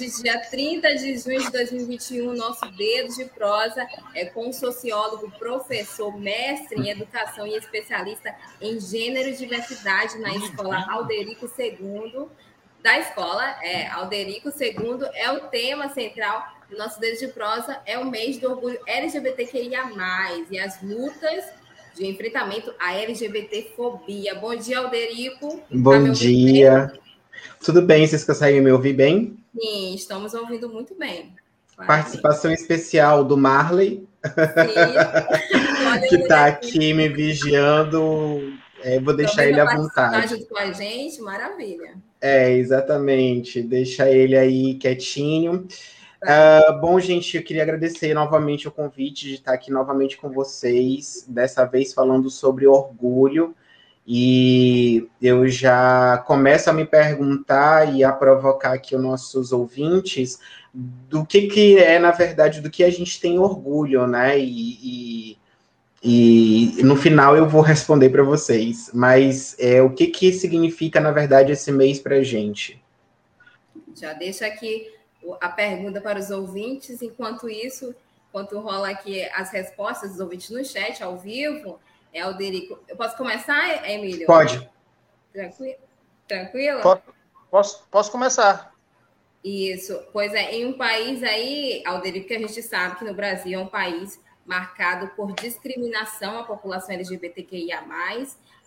Hoje, dia 30 de junho de 2021, nosso Dedo de Prosa é com o sociólogo, professor, mestre em educação e especialista em gênero e diversidade na escola Alderico II. Da escola, é, Alderico II é o tema central do nosso Dedo de Prosa, é o mês do orgulho LGBTQIA, e as lutas de enfrentamento à LGBTfobia. Bom dia, Alderico. Bom tá dia. Tudo bem? Vocês conseguem me ouvir bem? Sim, estamos ouvindo muito bem. Participação especial do Marley, que está aqui me vigiando. É, vou deixar ele à vontade. junto com a gente, maravilha. É, exatamente. Deixa ele aí quietinho. Tá. Uh, bom, gente, eu queria agradecer novamente o convite de estar aqui novamente com vocês, dessa vez falando sobre orgulho. E eu já começo a me perguntar e a provocar aqui os nossos ouvintes do que, que é, na verdade, do que a gente tem orgulho, né? E, e, e no final eu vou responder para vocês. Mas é, o que, que significa, na verdade, esse mês para a gente? Já deixo aqui a pergunta para os ouvintes. Enquanto isso, enquanto rola aqui as respostas dos ouvintes no chat, ao vivo, é Alderico. Eu posso começar, Emílio? Pode. Tranquilo? Tranquilo? Posso, posso começar. Isso. Pois é, em um país aí, Alderico, que a gente sabe que no Brasil é um país marcado por discriminação à população LGBTQIA+,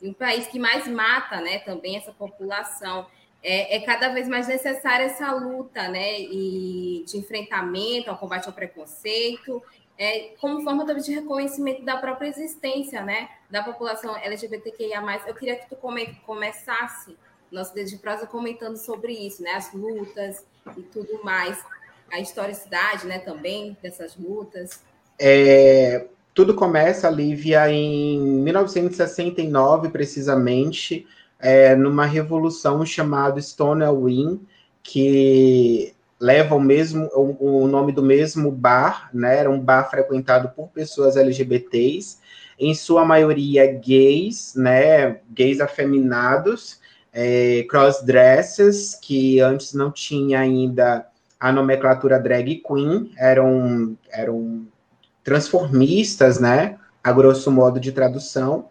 e um país que mais mata, né, também essa população. É, é, cada vez mais necessária essa luta, né, e de enfrentamento ao combate ao preconceito é, como forma também de reconhecimento da própria existência, né, da população LGBTQIA+. Eu queria que tu come, começasse nosso dedo de prosa comentando sobre isso, né, as lutas e tudo mais, a historicidade, né, também dessas lutas. É, tudo começa, Lívia, em 1969, precisamente, é, numa revolução chamada Stonewall Inn, que leva o mesmo o, o, nome do mesmo bar, né? Era um bar frequentado por pessoas LGBTs, em sua maioria gays, né? Gays afeminados, é, crossdressers, que antes não tinha ainda a nomenclatura drag queen, eram, eram transformistas, né? A grosso modo de tradução.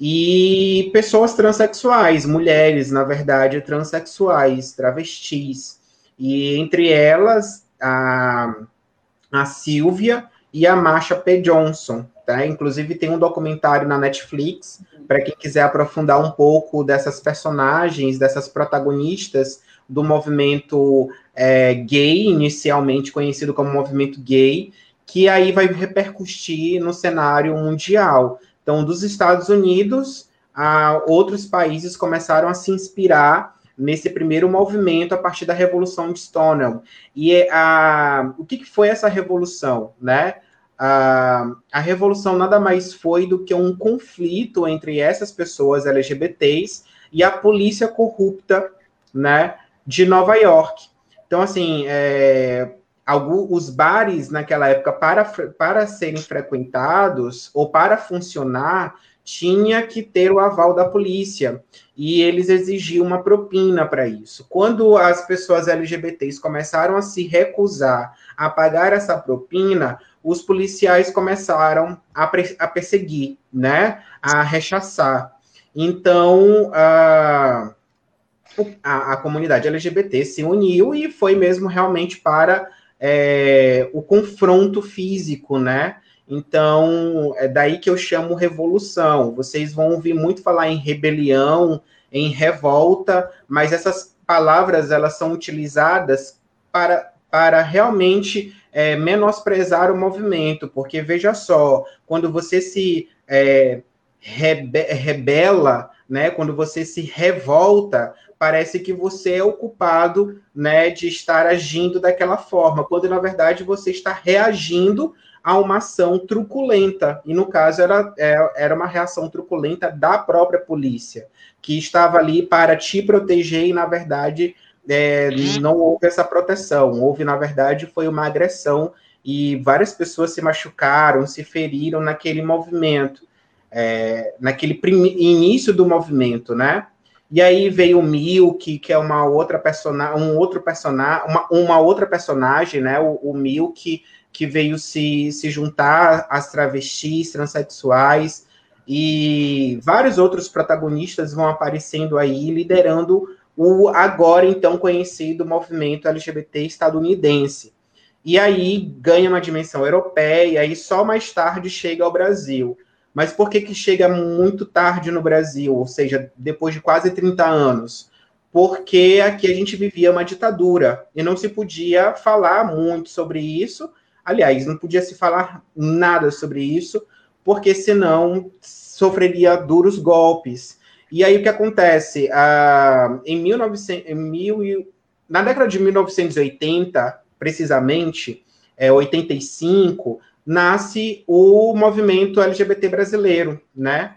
E pessoas transexuais, mulheres, na verdade, transexuais, travestis. E entre elas, a, a Silvia e a Masha P. Johnson. Tá? Inclusive, tem um documentário na Netflix, para quem quiser aprofundar um pouco dessas personagens, dessas protagonistas do movimento é, gay, inicialmente conhecido como movimento gay, que aí vai repercutir no cenário mundial. Então, dos Estados Unidos, a outros países começaram a se inspirar nesse primeiro movimento a partir da Revolução de Stonewall. E é, a, o que, que foi essa revolução, né? A, a revolução nada mais foi do que um conflito entre essas pessoas LGBTs e a polícia corrupta, né, de Nova York. Então, assim, é, alguns, os bares naquela época, para, para serem frequentados ou para funcionar, tinha que ter o aval da polícia e eles exigiam uma propina para isso. Quando as pessoas LGBTs começaram a se recusar a pagar essa propina, os policiais começaram a, a perseguir, né, a rechaçar. Então, a, a, a, comunidade LGBT se uniu e foi mesmo realmente para é, o confronto físico, né? Então, é daí que eu chamo revolução. Vocês vão ouvir muito falar em rebelião, em revolta, mas essas palavras elas são utilizadas para, para realmente é, menosprezar o movimento, porque veja só, quando você se é, rebe rebela né? Quando você se revolta, parece que você é o culpado, né, de estar agindo daquela forma, quando na verdade você está reagindo a uma ação truculenta. E no caso era, é, era uma reação truculenta da própria polícia, que estava ali para te proteger e, na verdade, é, não houve essa proteção. Houve, na verdade, foi uma agressão e várias pessoas se machucaram, se feriram naquele movimento, é, naquele início do movimento, né? E aí veio o Milk, que é uma outra personagem, um outro personagem, uma, uma outra personagem, né? O, o Milk, que veio se, se juntar às travestis, transexuais, e vários outros protagonistas vão aparecendo aí, liderando o agora então conhecido movimento LGBT estadunidense. E aí ganha uma dimensão europeia e só mais tarde chega ao Brasil. Mas por que, que chega muito tarde no Brasil, ou seja, depois de quase 30 anos? Porque aqui a gente vivia uma ditadura e não se podia falar muito sobre isso. Aliás, não podia se falar nada sobre isso, porque senão sofreria duros golpes. E aí o que acontece? Ah, em, 1900, em mil, na década de 1980, precisamente, é, 85, nasce o movimento LGBT brasileiro, né?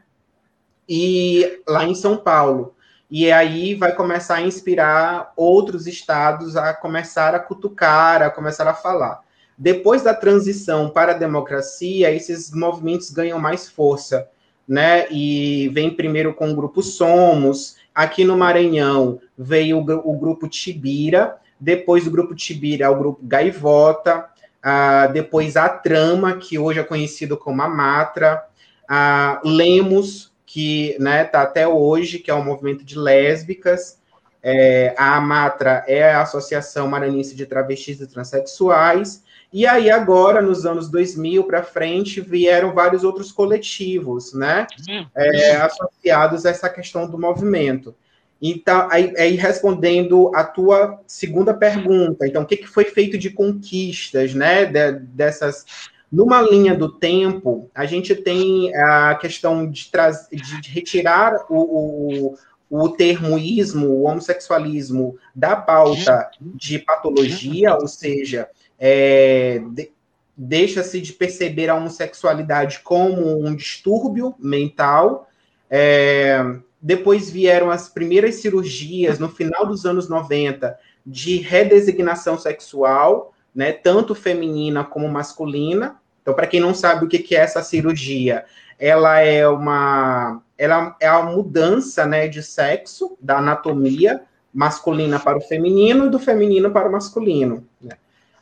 E lá em São Paulo. E aí vai começar a inspirar outros estados a começar a cutucar, a começar a falar. Depois da transição para a democracia, esses movimentos ganham mais força, né? E vem primeiro com o grupo Somos, aqui no Maranhão veio o, o grupo Tibira, depois do grupo Tibira o grupo Gaivota, Uh, depois a Trama, que hoje é conhecido como a Matra, uh, Lemos, que né, tá até hoje, que é um movimento de lésbicas, é, a Matra é a Associação Maranhense de Travestis e Transsexuais, e aí agora, nos anos 2000 para frente, vieram vários outros coletivos, né, é, associados a essa questão do movimento. Então, aí, aí, respondendo a tua segunda pergunta, então, o que, que foi feito de conquistas, né, de, dessas... Numa linha do tempo, a gente tem a questão de, de, de retirar o, o, o termoísmo, o homossexualismo, da pauta de patologia, ou seja, é, de, deixa-se de perceber a homossexualidade como um distúrbio mental, é, depois vieram as primeiras cirurgias no final dos anos 90 de redesignação sexual, né, tanto feminina como masculina. Então, para quem não sabe o que é essa cirurgia, ela é uma ela é a mudança, né, de sexo da anatomia masculina para o feminino e do feminino para o masculino. Né?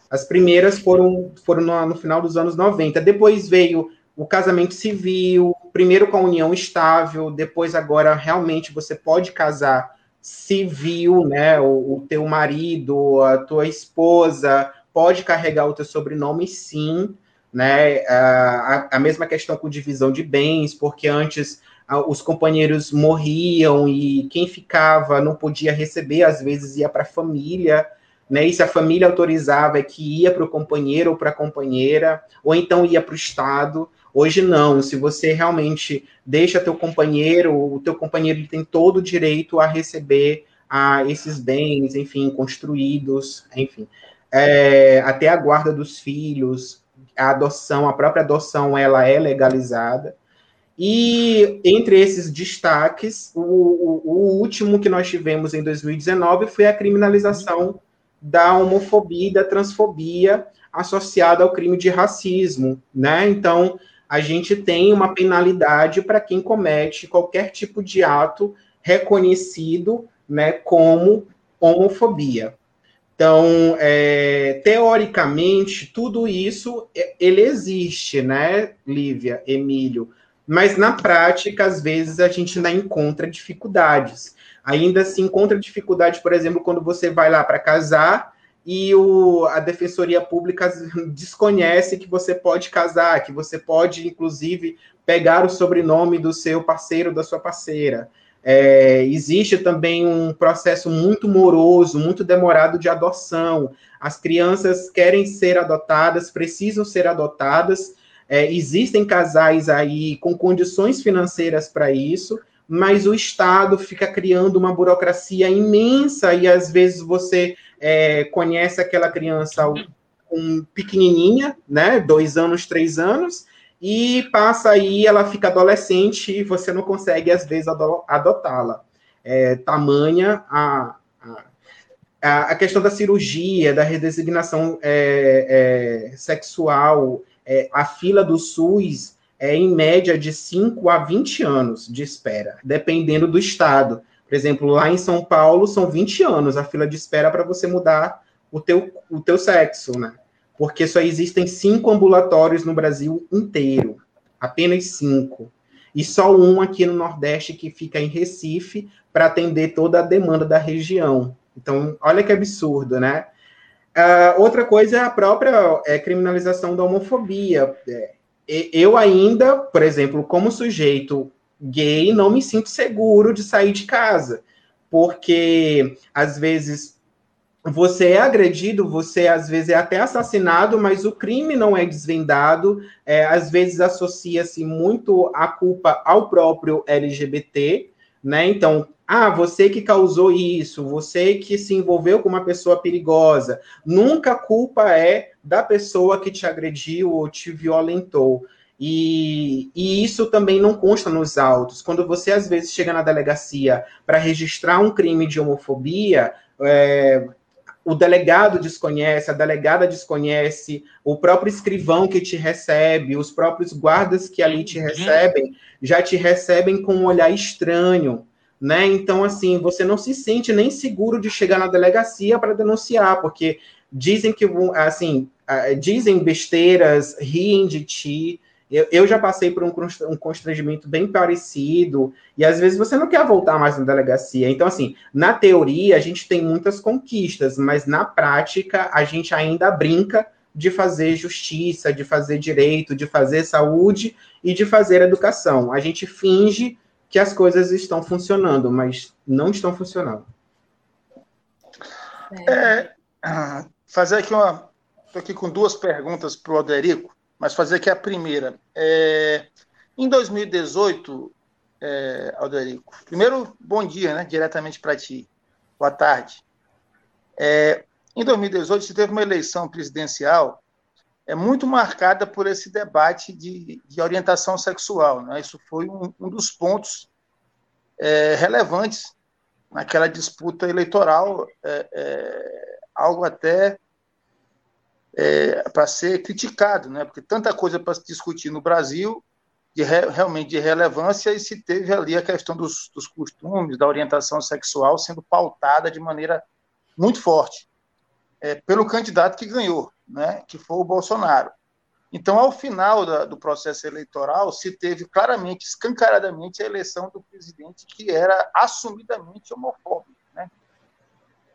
As primeiras foram, foram no, no final dos anos 90. Depois veio o casamento civil, primeiro com a união estável, depois agora realmente você pode casar civil, né? O, o teu marido, a tua esposa pode carregar o teu sobrenome, sim, né? A, a mesma questão com divisão de bens, porque antes os companheiros morriam e quem ficava não podia receber, às vezes ia para a família, né? E se a família autorizava que ia para o companheiro ou para a companheira, ou então ia para o Estado. Hoje não, se você realmente deixa teu companheiro, o teu companheiro tem todo o direito a receber a esses bens, enfim, construídos, enfim, é, até a guarda dos filhos, a adoção, a própria adoção, ela é legalizada. E entre esses destaques, o, o, o último que nós tivemos em 2019 foi a criminalização da homofobia e da transfobia associada ao crime de racismo, né? Então, a gente tem uma penalidade para quem comete qualquer tipo de ato reconhecido né, como homofobia. Então, é, teoricamente, tudo isso é, ele existe, né, Lívia, Emílio? Mas na prática, às vezes, a gente ainda encontra dificuldades. Ainda se encontra dificuldade, por exemplo, quando você vai lá para casar e o, a Defensoria Pública desconhece que você pode casar, que você pode, inclusive, pegar o sobrenome do seu parceiro, da sua parceira. É, existe também um processo muito moroso, muito demorado de adoção. As crianças querem ser adotadas, precisam ser adotadas. É, existem casais aí com condições financeiras para isso, mas o Estado fica criando uma burocracia imensa e às vezes você é, conhece aquela criança um, pequenininha, né, dois anos, três anos, e passa aí, ela fica adolescente e você não consegue, às vezes, adotá-la. É, tamanha a, a, a, questão da cirurgia, da redesignação é, é, sexual, é, a fila do SUS é em média de 5 a 20 anos de espera, dependendo do estado. Por exemplo, lá em São Paulo são 20 anos a fila de espera para você mudar o teu, o teu sexo, né? porque só existem cinco ambulatórios no Brasil inteiro, apenas cinco. E só um aqui no Nordeste que fica em Recife para atender toda a demanda da região. Então, olha que absurdo, né? Uh, outra coisa é a própria é, criminalização da homofobia. É, eu ainda, por exemplo, como sujeito gay, não me sinto seguro de sair de casa, porque às vezes você é agredido, você às vezes é até assassinado, mas o crime não é desvendado, é, às vezes associa-se muito a culpa ao próprio LGBT, né? Então, ah, você que causou isso, você que se envolveu com uma pessoa perigosa, nunca a culpa é da pessoa que te agrediu ou te violentou. E, e, isso também não consta nos autos. Quando você às vezes chega na delegacia para registrar um crime de homofobia, é, o delegado desconhece, a delegada desconhece, o próprio escrivão que te recebe, os próprios guardas que ali te uhum. recebem, já te recebem com um olhar estranho, né? Então, assim, você não se sente nem seguro de chegar na delegacia para denunciar, porque dizem que, assim, dizem besteiras, riem de ti, eu, eu já passei por um, um constrangimento bem parecido, e às vezes você não quer voltar mais na delegacia. Então, assim, na teoria a gente tem muitas conquistas, mas na prática a gente ainda brinca de fazer justiça, de fazer direito, de fazer saúde e de fazer educação. A gente finge que as coisas estão funcionando, mas não estão funcionando. É, fazer aqui uma. Estou aqui com duas perguntas para o Alderico mas fazer aqui a primeira. É, em 2018, é, Alderico, primeiro, bom dia, né, diretamente para ti. Boa tarde. É, em 2018, se teve uma eleição presidencial é muito marcada por esse debate de, de orientação sexual. Né? Isso foi um, um dos pontos é, relevantes naquela disputa eleitoral, é, é, algo até é, para ser criticado, né? porque tanta coisa para se discutir no Brasil, de re, realmente de relevância, e se teve ali a questão dos, dos costumes, da orientação sexual sendo pautada de maneira muito forte é, pelo candidato que ganhou, né? que foi o Bolsonaro. Então, ao final da, do processo eleitoral, se teve claramente, escancaradamente, a eleição do presidente que era assumidamente homofóbico.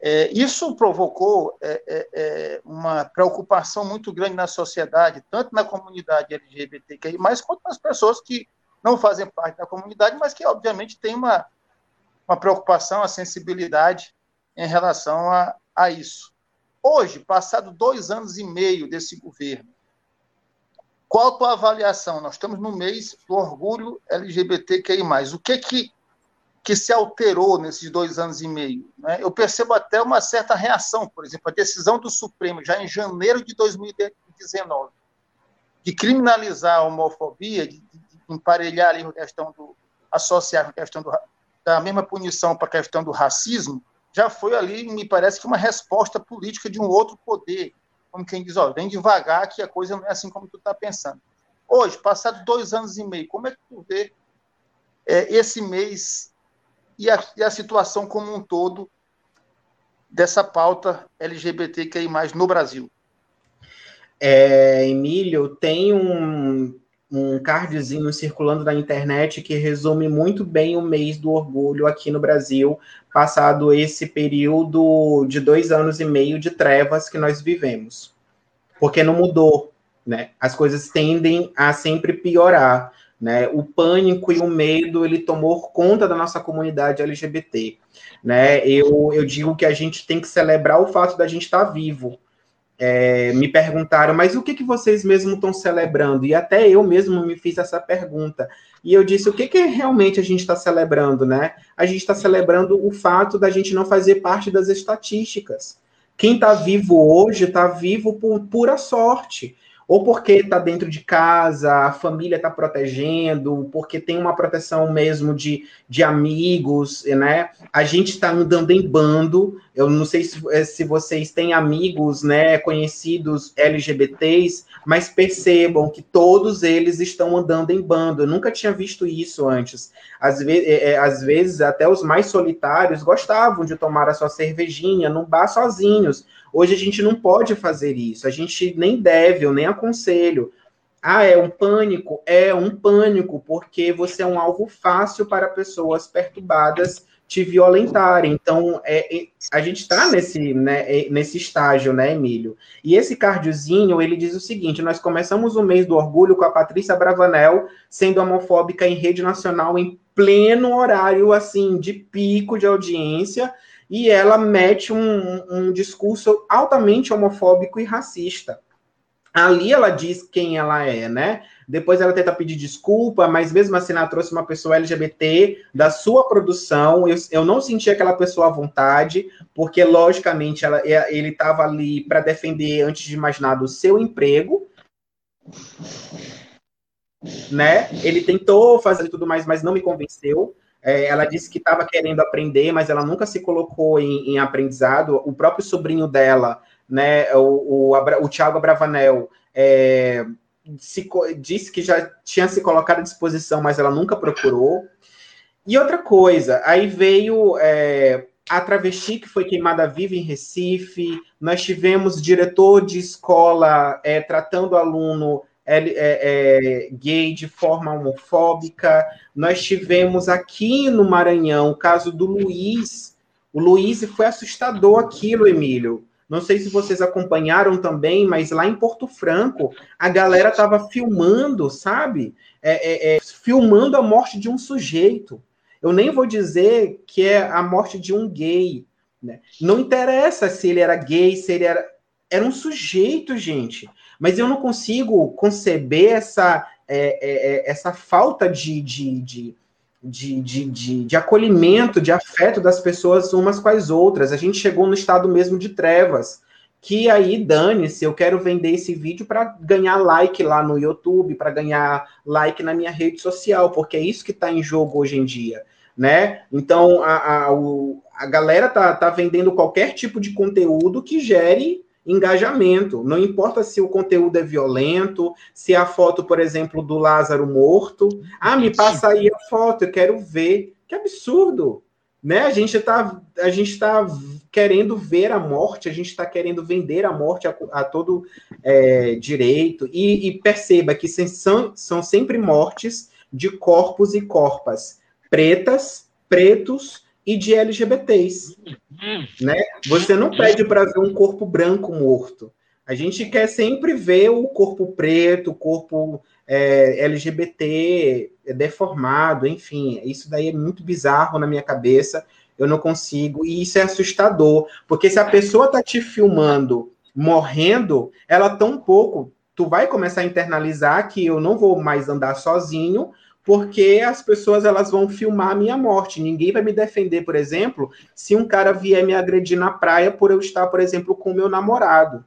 É, isso provocou é, é, é, uma preocupação muito grande na sociedade, tanto na comunidade LGBTQI, quanto nas pessoas que não fazem parte da comunidade, mas que, obviamente, têm uma, uma preocupação, a sensibilidade em relação a, a isso. Hoje, passado dois anos e meio desse governo, qual a tua avaliação? Nós estamos no mês do orgulho LGBTQI+. O que que que se alterou nesses dois anos e meio. Né? Eu percebo até uma certa reação, por exemplo, a decisão do Supremo, já em janeiro de 2019, de criminalizar a homofobia, de, de emparelhar ali a questão do. associar a questão do, da mesma punição para a questão do racismo, já foi ali, me parece que uma resposta política de um outro poder, como quem diz, ó, vem devagar que a coisa não é assim como tu está pensando. Hoje, passados dois anos e meio, como é que tu vê é, esse mês e a, e a situação como um todo dessa pauta LGBTQI+, no Brasil? É, Emílio, tem um, um cardzinho circulando na internet que resume muito bem o mês do orgulho aqui no Brasil, passado esse período de dois anos e meio de trevas que nós vivemos. Porque não mudou, né? As coisas tendem a sempre piorar. Né? O pânico e o medo ele tomou conta da nossa comunidade LGBT. Né? Eu, eu digo que a gente tem que celebrar o fato da gente estar vivo. É, me perguntaram, mas o que, que vocês mesmo estão celebrando? E até eu mesmo me fiz essa pergunta. E eu disse, o que, que realmente a gente está celebrando, né? A gente está celebrando o fato da gente não fazer parte das estatísticas. Quem está vivo hoje está vivo por pura sorte ou porque está dentro de casa, a família está protegendo, porque tem uma proteção mesmo de, de amigos, né? A gente está andando em bando. Eu não sei se, eh, se vocês têm amigos, né, conhecidos LGBTs, mas percebam que todos eles estão andando em bando. Eu nunca tinha visto isso antes. Às, ve é, às vezes, até os mais solitários gostavam de tomar a sua cervejinha num bar sozinhos Hoje a gente não pode fazer isso, a gente nem deve, eu nem aconselho. Ah, é um pânico? É um pânico, porque você é um alvo fácil para pessoas perturbadas te violentarem. Então, é, é a gente está nesse, né, é, nesse estágio, né, Emílio? E esse cardiozinho, ele diz o seguinte: nós começamos o mês do orgulho com a Patrícia Bravanel sendo homofóbica em rede nacional em pleno horário, assim, de pico de audiência, e ela mete um, um discurso altamente homofóbico e racista. Ali ela diz quem ela é, né? Depois ela tenta pedir desculpa, mas mesmo assim ela trouxe uma pessoa LGBT da sua produção. Eu, eu não senti aquela pessoa à vontade, porque logicamente ela, é, ele estava ali para defender, antes de mais nada, o seu emprego. Né? Ele tentou fazer tudo mais, mas não me convenceu. É, ela disse que estava querendo aprender, mas ela nunca se colocou em, em aprendizado. O próprio sobrinho dela, né, o, o, o Thiago Abravanel, é, se, disse que já tinha se colocado à disposição, mas ela nunca procurou. E outra coisa, aí veio é, a travesti que foi queimada viva em Recife, nós tivemos diretor de escola é, tratando aluno é, é, gay de forma homofóbica. Nós tivemos aqui no Maranhão o caso do Luiz. O Luiz foi assustador aquilo, Emílio. Não sei se vocês acompanharam também, mas lá em Porto Franco, a galera estava filmando, sabe? É, é, é, filmando a morte de um sujeito. Eu nem vou dizer que é a morte de um gay. Né? Não interessa se ele era gay, se ele era. Era um sujeito, gente mas eu não consigo conceber essa, é, é, é, essa falta de, de, de, de, de, de, de acolhimento, de afeto das pessoas umas com as outras. A gente chegou no estado mesmo de trevas que aí dane-se, eu quero vender esse vídeo para ganhar like lá no YouTube, para ganhar like na minha rede social, porque é isso que está em jogo hoje em dia, né? Então a, a, o, a galera tá, tá vendendo qualquer tipo de conteúdo que gere engajamento. Não importa se o conteúdo é violento, se a foto, por exemplo, do Lázaro morto. Ah, me passa aí a foto, eu quero ver. Que absurdo! Né? A gente está a gente tá querendo ver a morte, a gente está querendo vender a morte a, a todo é, direito. E, e, perceba que são, são sempre mortes de corpos e corpas pretas, pretos e de LGBTs, né? Você não pede para ver um corpo branco morto. A gente quer sempre ver o corpo preto, o corpo é, LGBT deformado, enfim. Isso daí é muito bizarro na minha cabeça. Eu não consigo. E isso é assustador, porque se a pessoa tá te filmando morrendo, ela tão pouco. Tu vai começar a internalizar que eu não vou mais andar sozinho, porque as pessoas elas vão filmar a minha morte. Ninguém vai me defender, por exemplo, se um cara vier me agredir na praia por eu estar, por exemplo, com meu namorado.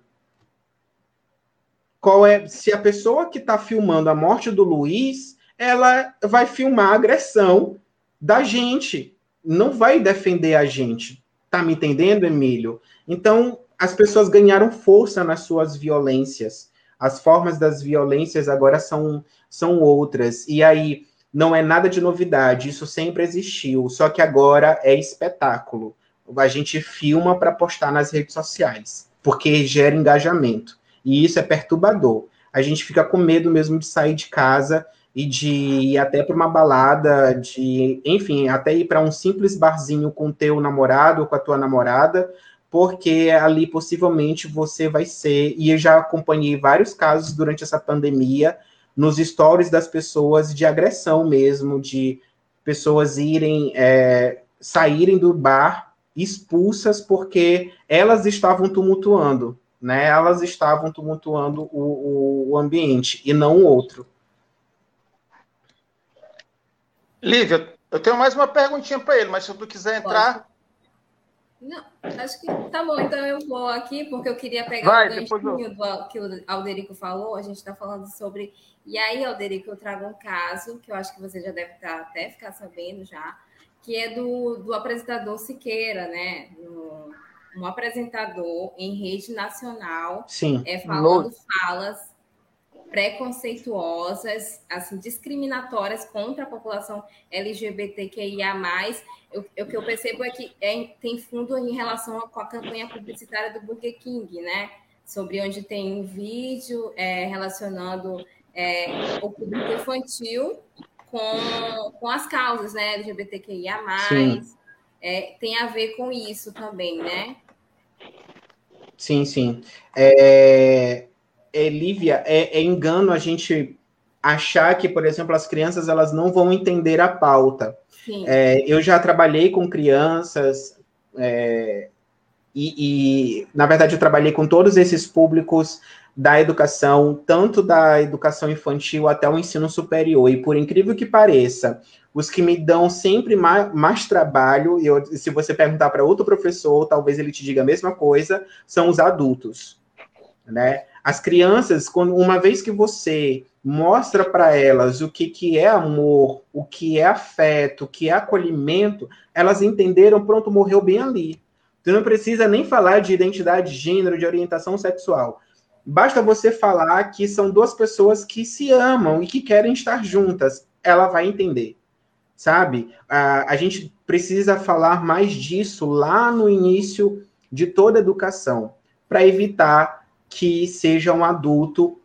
Qual é? Se a pessoa que está filmando a morte do Luiz, ela vai filmar a agressão da gente, não vai defender a gente. Tá me entendendo, Emílio? Então, as pessoas ganharam força nas suas violências. As formas das violências agora são, são outras. E aí não é nada de novidade, isso sempre existiu, só que agora é espetáculo. A gente filma para postar nas redes sociais, porque gera engajamento. E isso é perturbador. A gente fica com medo mesmo de sair de casa e de ir até para uma balada, de, enfim, até ir para um simples barzinho com o teu namorado ou com a tua namorada, porque ali possivelmente você vai ser, e eu já acompanhei vários casos durante essa pandemia, nos stories das pessoas de agressão mesmo, de pessoas irem, é, saírem do bar expulsas porque elas estavam tumultuando. né, elas estavam tumultuando o, o, o ambiente e não o outro. Lívia, eu tenho mais uma perguntinha para ele, mas se tu quiser entrar. Não, acho que tá bom, então eu vou aqui, porque eu queria pegar Vai, o ganchinho do que o Alderico falou. A gente está falando sobre. E aí, Alderico, eu trago um caso que eu acho que você já deve estar, tá, até ficar sabendo já, que é do, do apresentador Siqueira, né? Um, um apresentador em rede nacional, Sim. É, falando falas preconceituosas, assim, discriminatórias contra a população LGBTQIA+. O, o que eu percebo é que é, tem fundo em relação com a campanha publicitária do Burger King, né? Sobre onde tem um vídeo é, relacionando é, o público infantil com, com as causas, né? LGBTQIA+. É, tem a ver com isso também, né? Sim, sim. É, é, Lívia, é, é, engano a gente achar que, por exemplo, as crianças elas não vão entender a pauta. É, eu já trabalhei com crianças é, e, e, na verdade, eu trabalhei com todos esses públicos da educação, tanto da educação infantil até o ensino superior. E por incrível que pareça, os que me dão sempre mais, mais trabalho, e eu, se você perguntar para outro professor, talvez ele te diga a mesma coisa, são os adultos, né? As crianças, quando, uma vez que você mostra para elas o que, que é amor, o que é afeto, o que é acolhimento, elas entenderam, pronto, morreu bem ali. Tu não precisa nem falar de identidade de gênero, de orientação sexual. Basta você falar que são duas pessoas que se amam e que querem estar juntas. Ela vai entender, sabe? A, a gente precisa falar mais disso lá no início de toda a educação, para evitar que seja um adulto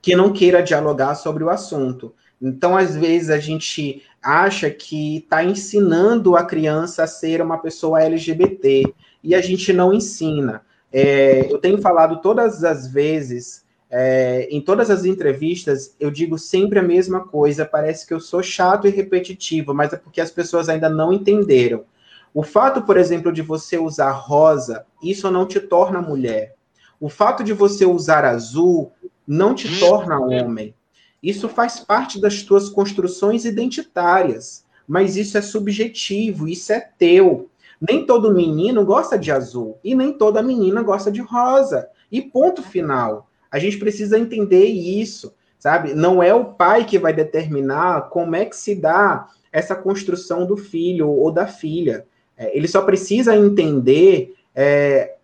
que não queira dialogar sobre o assunto. Então, às vezes, a gente acha que está ensinando a criança a ser uma pessoa LGBT e a gente não ensina. É, eu tenho falado todas as vezes, é, em todas as entrevistas, eu digo sempre a mesma coisa. Parece que eu sou chato e repetitivo, mas é porque as pessoas ainda não entenderam. O fato, por exemplo, de você usar rosa, isso não te torna mulher. O fato de você usar azul não te hum. torna homem. Isso faz parte das tuas construções identitárias, mas isso é subjetivo, isso é teu. Nem todo menino gosta de azul e nem toda menina gosta de rosa. E ponto final. A gente precisa entender isso, sabe? Não é o pai que vai determinar como é que se dá essa construção do filho ou da filha. É, ele só precisa entender é,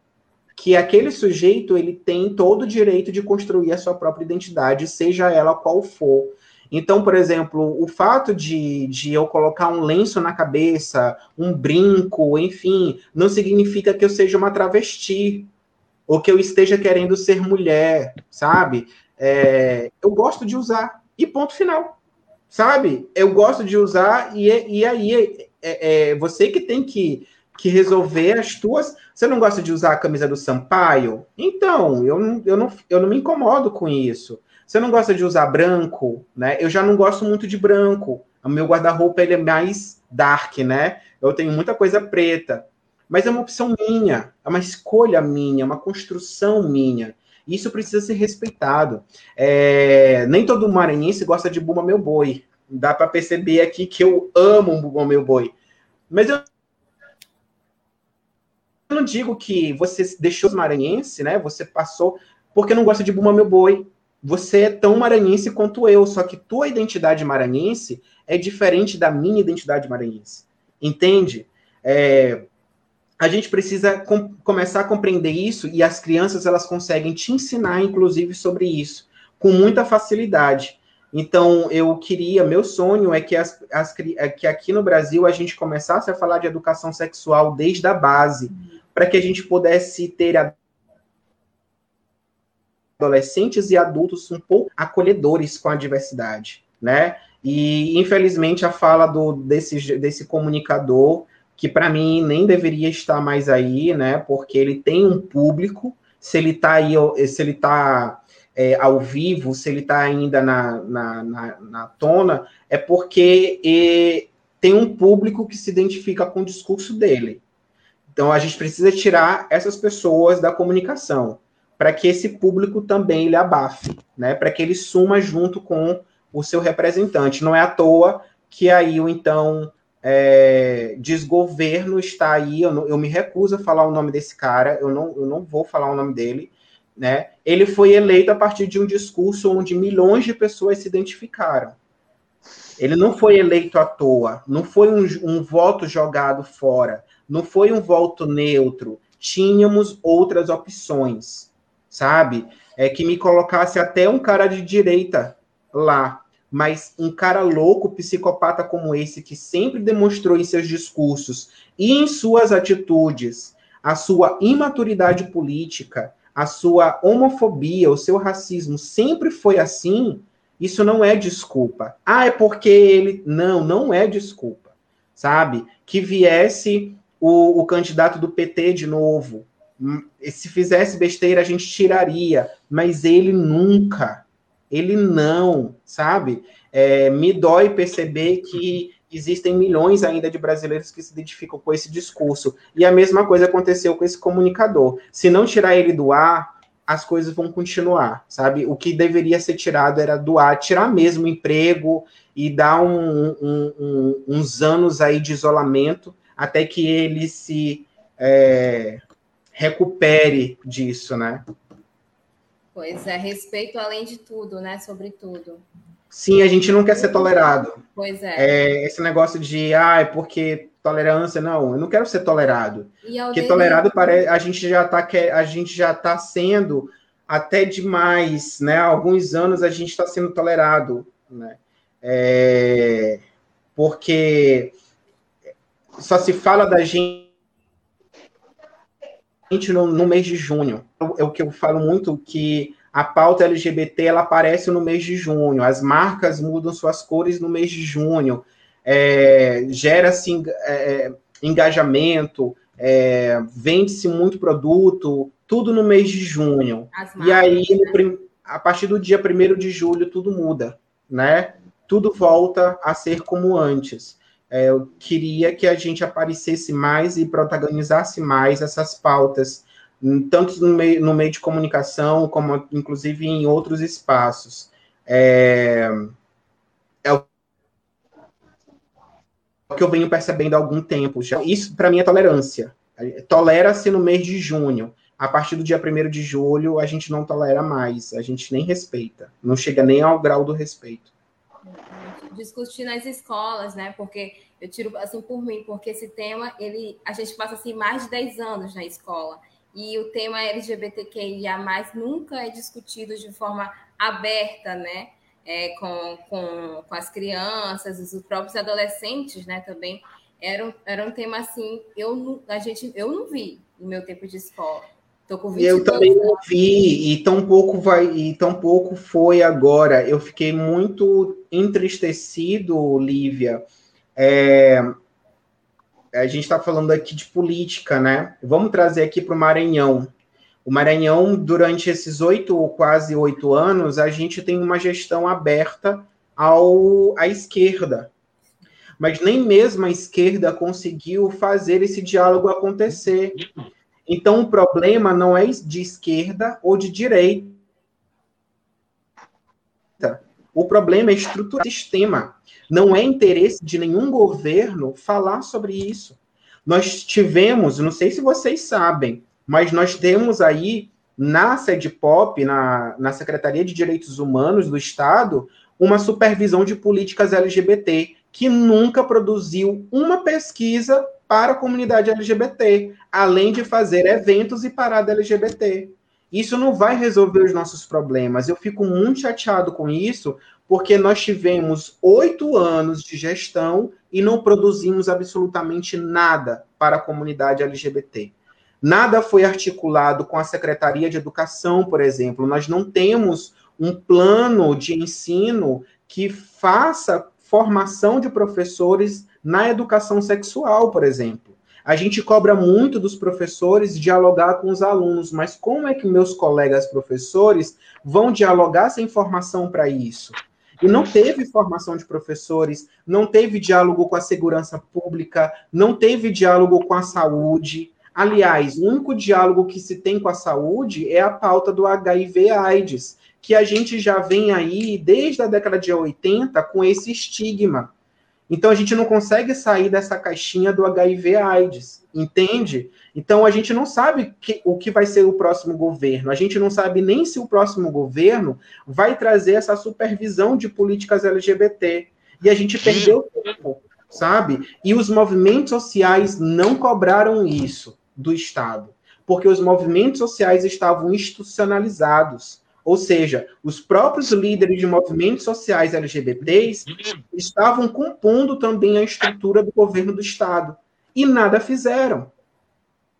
que aquele sujeito ele tem todo o direito de construir a sua própria identidade, seja ela qual for. Então, por exemplo, o fato de, de eu colocar um lenço na cabeça, um brinco, enfim, não significa que eu seja uma travesti ou que eu esteja querendo ser mulher, sabe? É, eu gosto de usar e ponto final, sabe? Eu gosto de usar e, e aí é, é, você que tem que que resolver as tuas. Você não gosta de usar a camisa do Sampaio? Então, eu não, eu não, eu não me incomodo com isso. Você não gosta de usar branco, né? Eu já não gosto muito de branco. O meu guarda-roupa é mais dark, né? Eu tenho muita coisa preta. Mas é uma opção minha, é uma escolha minha, é uma construção minha. Isso precisa ser respeitado. É... nem todo maranhense gosta de Buma Meu Boi. Dá para perceber aqui que eu amo Buma Meu Boi. Mas eu não digo que você deixou os maranhense, né? Você passou porque não gosta de Buma Meu Boi. Você é tão maranhense quanto eu, só que tua identidade maranhense é diferente da minha identidade maranhense. Entende? É, a gente precisa com, começar a compreender isso e as crianças elas conseguem te ensinar, inclusive, sobre isso com muita facilidade. Então, eu queria, meu sonho é que, as, as, é que aqui no Brasil a gente começasse a falar de educação sexual desde a base, para que a gente pudesse ter adolescentes e adultos um pouco acolhedores com a diversidade, né? E infelizmente a fala do desse, desse comunicador que para mim nem deveria estar mais aí, né? Porque ele tem um público, se ele está aí, se ele está é, ao vivo, se ele está ainda na, na, na, na, tona, é porque tem um público que se identifica com o discurso dele. Então a gente precisa tirar essas pessoas da comunicação. para que esse público também ele abafe, né? Para que ele suma junto com o seu representante. Não é à toa que aí o então é, desgoverno está aí. Eu, não, eu, me recuso a falar o nome desse cara. Eu não, eu não vou falar o nome dele. Né? Ele foi eleito a partir de um discurso onde milhões de pessoas se identificaram. Ele não foi eleito à toa, não foi um, um voto jogado fora, não foi um voto neutro. Tínhamos outras opções, sabe? É que me colocasse até um cara de direita lá, mas um cara louco, psicopata como esse, que sempre demonstrou em seus discursos e em suas atitudes a sua imaturidade política, a sua homofobia, o seu racismo sempre foi assim, isso não é desculpa. Ah, é porque ele. Não, não é desculpa. Sabe? Que viesse o, o candidato do PT de novo. Hum, se fizesse besteira, a gente tiraria. Mas ele nunca. Ele não, sabe? É, me dói perceber que existem milhões ainda de brasileiros que se identificam com esse discurso. E a mesma coisa aconteceu com esse comunicador. Se não tirar ele do ar, as coisas vão continuar, sabe? O que deveria ser tirado era doar, tirar mesmo o emprego e dar um, um, um, uns anos aí de isolamento até que ele se é, recupere disso, né? Pois é, respeito além de tudo, né? Sobretudo. Sim, a gente não quer ser tolerado. Pois é. é esse negócio de, ah, é porque tolerância, não, eu não quero ser tolerado. Porque tolerado parece, a gente já está a gente já tá sendo até demais, né? Há alguns anos a gente está sendo tolerado, né? É, porque só se fala da gente no, no mês de junho. É o que eu falo muito que a pauta LGBT ela aparece no mês de junho, as marcas mudam suas cores no mês de junho, é, gera-se é, é, engajamento, é, vende-se muito produto, tudo no mês de junho. Marcas, e aí, né? a partir do dia 1 de julho, tudo muda, né? Tudo volta a ser como antes. É, eu queria que a gente aparecesse mais e protagonizasse mais essas pautas tanto no meio, no meio de comunicação, como inclusive em outros espaços. É, é o que eu venho percebendo há algum tempo. Já. Isso, para mim, é tolerância. Tolera-se no mês de junho. A partir do dia 1 de julho, a gente não tolera mais, a gente nem respeita. Não chega nem ao grau do respeito. Discutir nas escolas, né? Porque eu tiro assim por mim, porque esse tema, ele, a gente passa assim mais de 10 anos na escola e o tema LGBTQIA+, nunca é discutido de forma aberta, né? É, com, com, com as crianças, os próprios adolescentes, né, também, era um, era um tema assim, eu a gente, eu não vi no meu tempo de escola. Tô com eu também não vi, e tão pouco vai, e tão pouco foi agora. Eu fiquei muito entristecido, Lívia, é, a gente está falando aqui de política, né? Vamos trazer aqui para o Maranhão. O Maranhão, durante esses oito ou quase oito anos, a gente tem uma gestão aberta ao, à esquerda. Mas nem mesmo a esquerda conseguiu fazer esse diálogo acontecer. Então, o problema não é de esquerda ou de direita. O problema é estrutural sistema. Não é interesse de nenhum governo falar sobre isso. Nós tivemos, não sei se vocês sabem, mas nós temos aí na sede POP, na, na Secretaria de Direitos Humanos do Estado, uma supervisão de políticas LGBT, que nunca produziu uma pesquisa para a comunidade LGBT, além de fazer eventos e parada LGBT. Isso não vai resolver os nossos problemas. Eu fico muito chateado com isso, porque nós tivemos oito anos de gestão e não produzimos absolutamente nada para a comunidade LGBT. Nada foi articulado com a Secretaria de Educação, por exemplo. Nós não temos um plano de ensino que faça formação de professores na educação sexual, por exemplo. A gente cobra muito dos professores dialogar com os alunos, mas como é que meus colegas professores vão dialogar sem formação para isso? E não teve formação de professores, não teve diálogo com a segurança pública, não teve diálogo com a saúde. Aliás, o único diálogo que se tem com a saúde é a pauta do HIV/AIDS, que a gente já vem aí desde a década de 80 com esse estigma. Então a gente não consegue sair dessa caixinha do HIV/AIDS, entende? Então a gente não sabe que, o que vai ser o próximo governo. A gente não sabe nem se o próximo governo vai trazer essa supervisão de políticas LGBT. E a gente perdeu tempo, sabe? E os movimentos sociais não cobraram isso do Estado, porque os movimentos sociais estavam institucionalizados. Ou seja, os próprios líderes de movimentos sociais LGBTs estavam compondo também a estrutura do governo do Estado. E nada fizeram.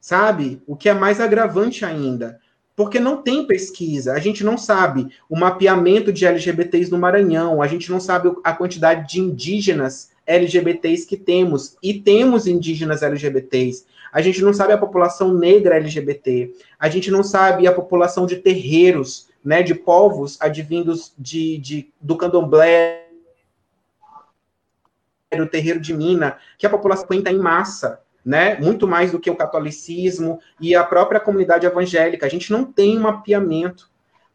Sabe? O que é mais agravante ainda. Porque não tem pesquisa. A gente não sabe o mapeamento de LGBTs no Maranhão, a gente não sabe a quantidade de indígenas LGBTs que temos. E temos indígenas LGBTs. A gente não sabe a população negra LGBT. A gente não sabe a população de terreiros né, de povos advindos de, de, do candomblé, do terreiro de Mina, que a população conta em massa, né, muito mais do que o catolicismo e a própria comunidade evangélica. A gente não tem um mapeamento.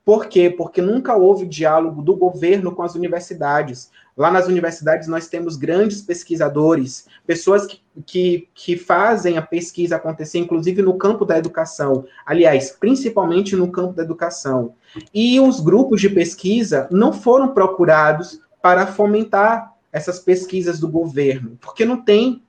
Por quê? Porque nunca houve diálogo do governo com as universidades. Lá nas universidades nós temos grandes pesquisadores, pessoas que, que, que, fazem a pesquisa acontecer, inclusive no campo da educação. Aliás, principalmente no campo da educação. E os grupos de pesquisa não foram procurados para fomentar essas pesquisas do governo, porque não tem.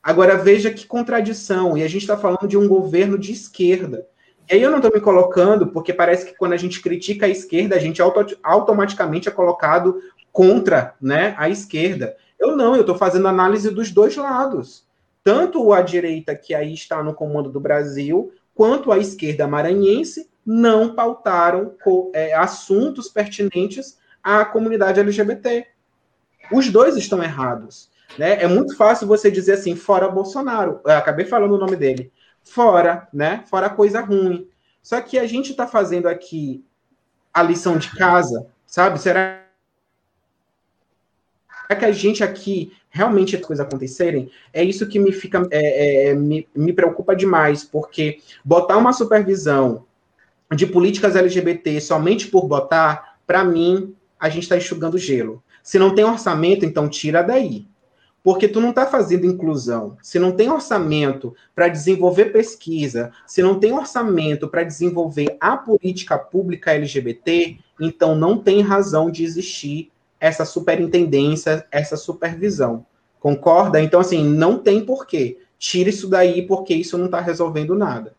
Agora veja que contradição, e a gente está falando de um governo de esquerda. E aí eu não estou me colocando, porque parece que quando a gente critica a esquerda, a gente auto automaticamente é colocado contra né, a esquerda. Eu não, eu estou fazendo análise dos dois lados. Tanto a direita, que aí está no comando do Brasil, quanto a esquerda maranhense não pautaram é, assuntos pertinentes à comunidade LGBT. Os dois estão errados. Né? É muito fácil você dizer assim, fora Bolsonaro. Eu acabei falando o nome dele. Fora, né? Fora coisa ruim. Só que a gente está fazendo aqui a lição de casa, sabe? Será é que a gente aqui realmente as coisas acontecerem, é isso que me fica é, é, me, me preocupa demais, porque botar uma supervisão de políticas LGBT somente por botar, para mim, a gente está enxugando gelo. Se não tem orçamento, então tira daí. Porque tu não está fazendo inclusão. Se não tem orçamento para desenvolver pesquisa, se não tem orçamento para desenvolver a política pública LGBT, então não tem razão de existir essa superintendência, essa supervisão. Concorda? Então, assim, não tem porquê. Tira isso daí porque isso não está resolvendo nada.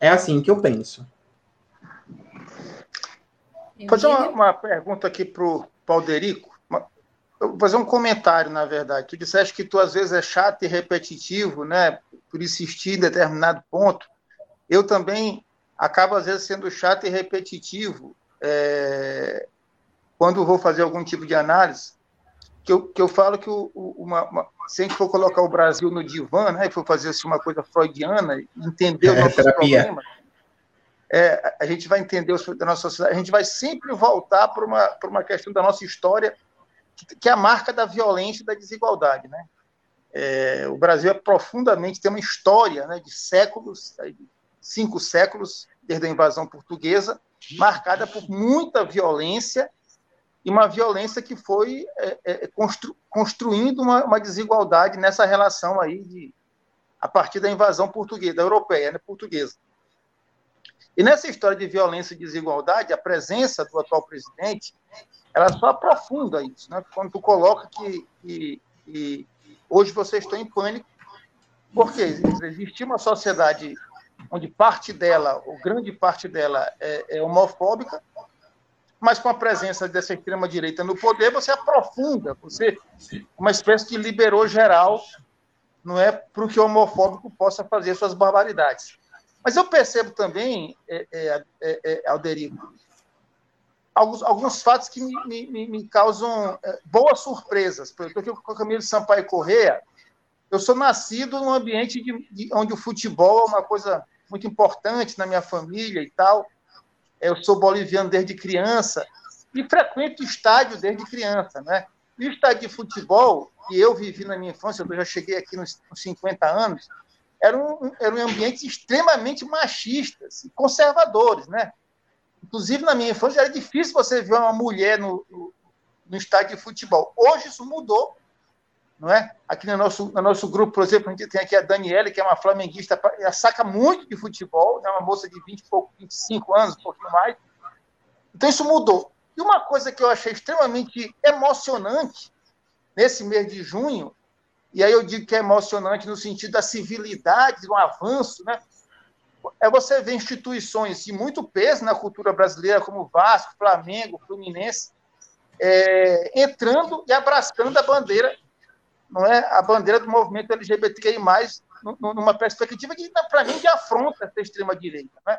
É assim que eu penso. Vou fazer uma, uma pergunta aqui para o Valderico. Vou fazer um comentário, na verdade. Tu disseste que tu às vezes é chato e repetitivo, né? Por insistir em determinado ponto. Eu também acabo às vezes sendo chato e repetitivo. É, quando vou fazer algum tipo de análise, que eu, que eu falo que o, uma, uma, se a gente for colocar o Brasil no divã, né, e for fazer assim, uma coisa freudiana, entender é, os nossos terapia. problemas, é, a gente vai entender os da nossa sociedade, a gente vai sempre voltar para uma, uma questão da nossa história, que, é a marca da violência e da desigualdade. Né? É, o Brasil é profundamente, tem uma história né, de séculos, cinco séculos, desde a invasão portuguesa, marcada por muita violência e uma violência que foi é, é, constru, construindo uma, uma, desigualdade nessa relação aí de a partir da invasão portuguesa, europeia, né, portuguesa. E nessa história de violência e desigualdade, a presença do atual presidente, ela só aprofunda isso, né? Quando tu coloca que, que, que hoje vocês estão em pânico, porque existe uma sociedade onde parte dela, ou grande parte dela, é, é homofóbica, mas com a presença dessa extrema-direita no poder, você aprofunda, você uma espécie de liberou geral, não é para que o homofóbico possa fazer suas barbaridades. Mas eu percebo também, é, é, é, é Alderico, alguns, alguns fatos que me, me, me causam é, boas surpresas. Estou aqui com o Camilo Sampaio Correia, eu sou nascido num ambiente de, de, onde o futebol é uma coisa muito importante na minha família e tal eu sou boliviano desde criança e frequento estádio desde criança, né? E o estádio de futebol, que eu vivi na minha infância, eu já cheguei aqui nos 50 anos, eram, eram ambientes extremamente machistas e conservadores, né? Inclusive, na minha infância, era difícil você ver uma mulher no, no, no estádio de futebol. Hoje isso mudou, não é? Aqui no nosso, no nosso grupo, por exemplo, a gente tem aqui a Daniela, que é uma flamenguista, ela saca muito de futebol, é uma moça de 20 pouco, 25 anos, um pouquinho mais. Então isso mudou. E uma coisa que eu achei extremamente emocionante nesse mês de junho, e aí eu digo que é emocionante no sentido da civilidade, do avanço, né? É você ver instituições de muito peso na cultura brasileira, como Vasco, Flamengo, Fluminense, é, entrando e abraçando a bandeira, não é? A bandeira do movimento LGBTQI+, numa perspectiva que, para mim, de afronta essa extrema-direita, né?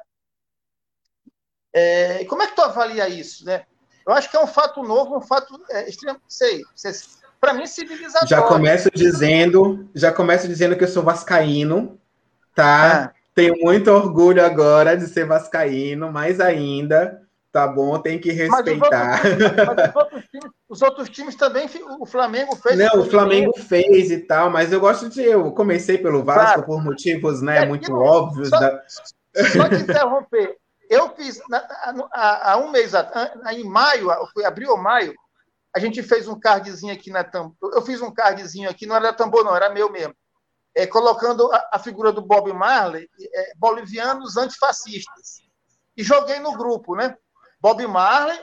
É, como é que tu avalia isso, né? Eu acho que é um fato novo, um fato é, extremo, sei, para mim civilizatório. Já começo dizendo, já começo dizendo que eu sou vascaíno, tá? Ah. Tenho muito orgulho agora de ser vascaíno, mais ainda, tá bom? Tem que respeitar. Mas os outros, mas os outros, times, os outros times, também, o Flamengo fez. Não, o Flamengo fez e tal, mas eu gosto de. Eu comecei pelo Vasco claro. por motivos, né, é, muito óbvios. Só, da... só te interromper. Eu fiz, há um mês, em maio, foi abril ou maio, a gente fez um cardzinho aqui na tambor. Eu fiz um cardzinho aqui, não era tambor, não, era meu mesmo. É, colocando a, a figura do Bob Marley, é, bolivianos antifascistas. E joguei no grupo, né? Bob Marley.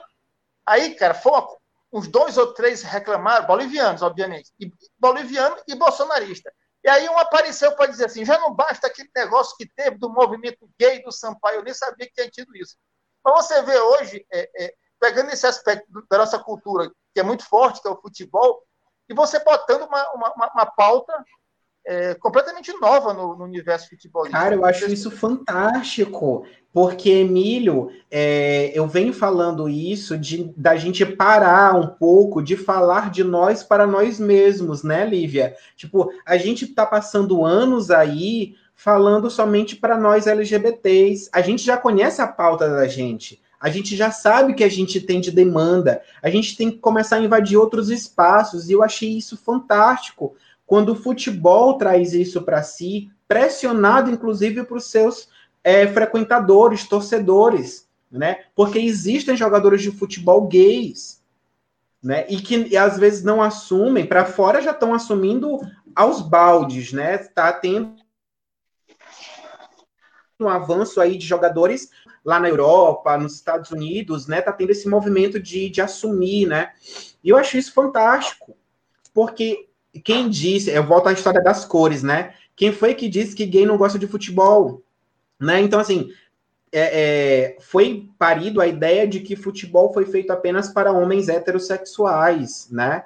Aí, cara, foco. Uns dois ou três reclamaram, bolivianos, obviamente. E, boliviano e bolsonarista. E aí um apareceu para dizer assim: já não basta aquele negócio que teve do movimento gay do Sampaio, eu nem sabia que tinha tido isso. Então você vê hoje, é, é, pegando esse aspecto da nossa cultura, que é muito forte, que é o futebol, e você botando uma, uma, uma pauta é, completamente nova no, no universo futebolístico. Cara, eu acho isso fantástico, porque, Emílio, é, eu venho falando isso de da gente parar um pouco de falar de nós para nós mesmos, né, Lívia? Tipo, a gente está passando anos aí falando somente para nós LGBTs. A gente já conhece a pauta da gente. A gente já sabe que a gente tem de demanda. A gente tem que começar a invadir outros espaços. E eu achei isso fantástico quando o futebol traz isso para si, pressionado inclusive para os seus é, frequentadores, torcedores, né? Porque existem jogadores de futebol gays, né? E que e às vezes não assumem, para fora já estão assumindo aos baldes, né? Tá tendo um avanço aí de jogadores lá na Europa, nos Estados Unidos, né? Tá tendo esse movimento de, de assumir, né? E eu acho isso fantástico, porque quem disse, eu volto à história das cores, né? Quem foi que disse que gay não gosta de futebol? Né? Então, assim, é, é, foi parido a ideia de que futebol foi feito apenas para homens heterossexuais, né?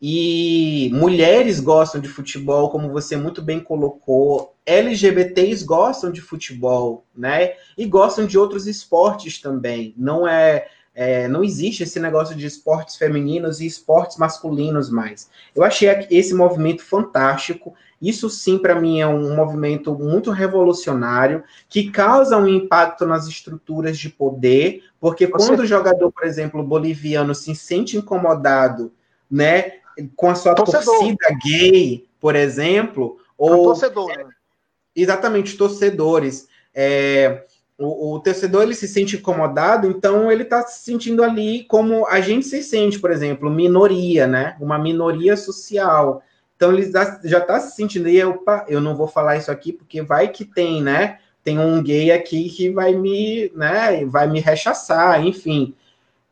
E mulheres gostam de futebol, como você muito bem colocou. LGBTs gostam de futebol, né? E gostam de outros esportes também. Não é é, não existe esse negócio de esportes femininos e esportes masculinos mais. Eu achei esse movimento fantástico. Isso sim, para mim, é um movimento muito revolucionário que causa um impacto nas estruturas de poder, porque Você... quando o jogador, por exemplo, boliviano se sente incomodado, né, com a sua torcedor. torcida gay, por exemplo, ou torcedor, né? exatamente torcedores. É, o, o torcedor ele se sente incomodado, então ele está se sentindo ali como a gente se sente, por exemplo, minoria, né? Uma minoria social. Então ele já está se sentindo, e opa, eu não vou falar isso aqui porque vai que tem, né? Tem um gay aqui que vai me, né? Vai me rechaçar, enfim.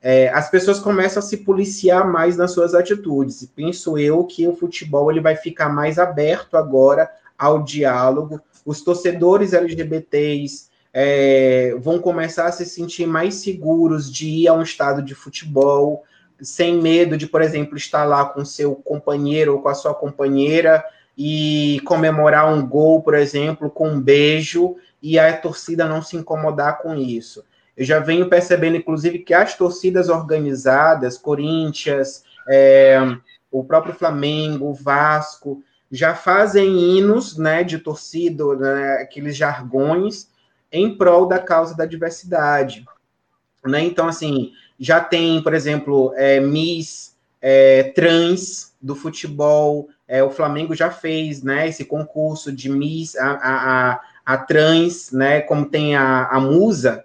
É, as pessoas começam a se policiar mais nas suas atitudes. E penso eu que o futebol ele vai ficar mais aberto agora ao diálogo. Os torcedores LGBTs, é, vão começar a se sentir mais seguros de ir a um estado de futebol, sem medo de, por exemplo, estar lá com seu companheiro ou com a sua companheira e comemorar um gol, por exemplo, com um beijo e a torcida não se incomodar com isso. Eu já venho percebendo, inclusive, que as torcidas organizadas, Corinthians, é, o próprio Flamengo, Vasco, já fazem hinos né, de torcida, né, aqueles jargões, em prol da causa da diversidade. Né? Então, assim, já tem, por exemplo, é, Miss é, trans do futebol, é, o Flamengo já fez, né, esse concurso de Miss, a, a, a, a trans, né, como tem a, a Musa,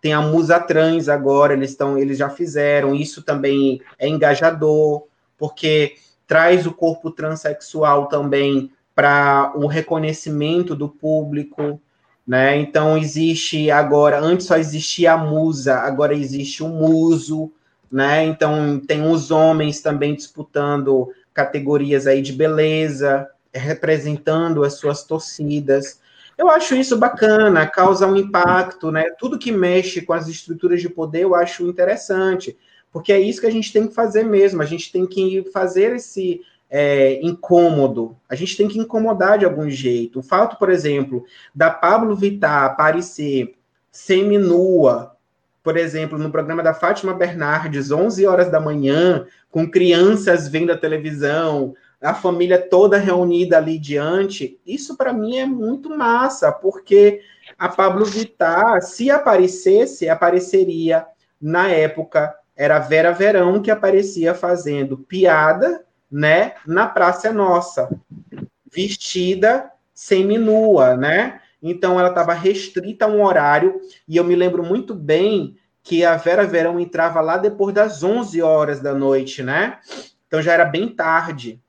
tem a Musa Trans agora, eles estão, eles já fizeram, isso também é engajador, porque traz o corpo transexual também para o reconhecimento do público, né? Então existe agora, antes só existia a musa, agora existe o muso, né? Então tem os homens também disputando categorias aí de beleza, representando as suas torcidas. Eu acho isso bacana, causa um impacto, né? Tudo que mexe com as estruturas de poder eu acho interessante, porque é isso que a gente tem que fazer mesmo. A gente tem que fazer esse é, incômodo. A gente tem que incomodar de algum jeito. O fato, por exemplo, da Pablo Vittar aparecer seminua, por exemplo, no programa da Fátima Bernardes, 11 horas da manhã, com crianças vendo a televisão, a família toda reunida ali diante, isso para mim é muito massa, porque a Pablo Vittar, se aparecesse, apareceria na época, era Vera Verão que aparecia fazendo piada né, na Praça é Nossa, vestida seminua, né? Então ela estava restrita a um horário, e eu me lembro muito bem que a Vera Verão entrava lá depois das 11 horas da noite, né? Então já era bem tarde.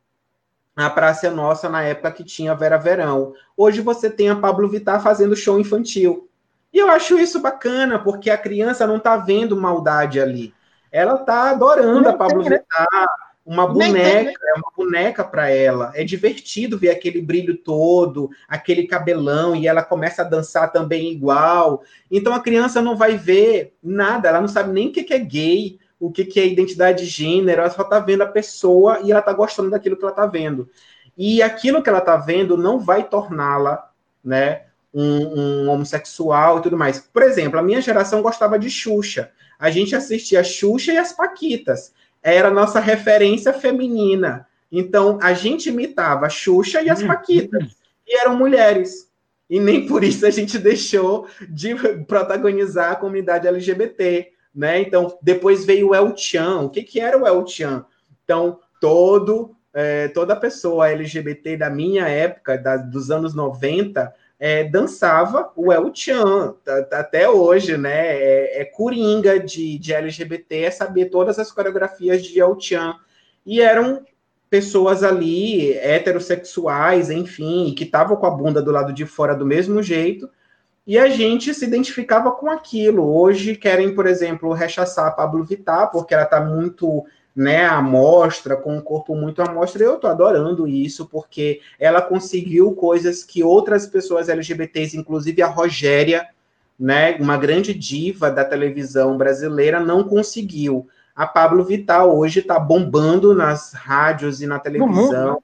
A Praça é Nossa, na época que tinha a Vera Verão. Hoje você tem a Pablo Vittar fazendo show infantil. E eu acho isso bacana, porque a criança não está vendo maldade ali. Ela está adorando a Pablo né? Vittar, uma boneca, é uma boneca para ela. É divertido ver aquele brilho todo, aquele cabelão, e ela começa a dançar também igual. Então a criança não vai ver nada, ela não sabe nem o que é gay, o que é identidade de gênero, ela só está vendo a pessoa e ela está gostando daquilo que ela está vendo. E aquilo que ela está vendo não vai torná-la, né, um, um, homossexual e tudo mais. Por exemplo, a minha geração gostava de Xuxa. A gente assistia Xuxa e as Paquitas era a nossa referência feminina. Então, a gente imitava a Xuxa e as uhum. Paquitas, e eram mulheres. E nem por isso a gente deixou de protagonizar a comunidade LGBT, né? Então, depois veio o El Chan. O que, que era o El Chan? Então, todo, é, toda pessoa LGBT da minha época, da, dos anos 90, é, dançava o El Chan, até hoje, né? É, é coringa de, de LGBT, é saber todas as coreografias de El Chan. E eram pessoas ali, heterossexuais, enfim, que estavam com a bunda do lado de fora do mesmo jeito, e a gente se identificava com aquilo. Hoje querem, por exemplo, rechaçar a Pablo Vittar, porque ela está muito né, a amostra, com um corpo muito amostra, eu tô adorando isso, porque ela conseguiu coisas que outras pessoas LGBTs, inclusive a Rogéria, né, uma grande diva da televisão brasileira, não conseguiu. A Pablo Vital hoje está bombando nas rádios e na televisão.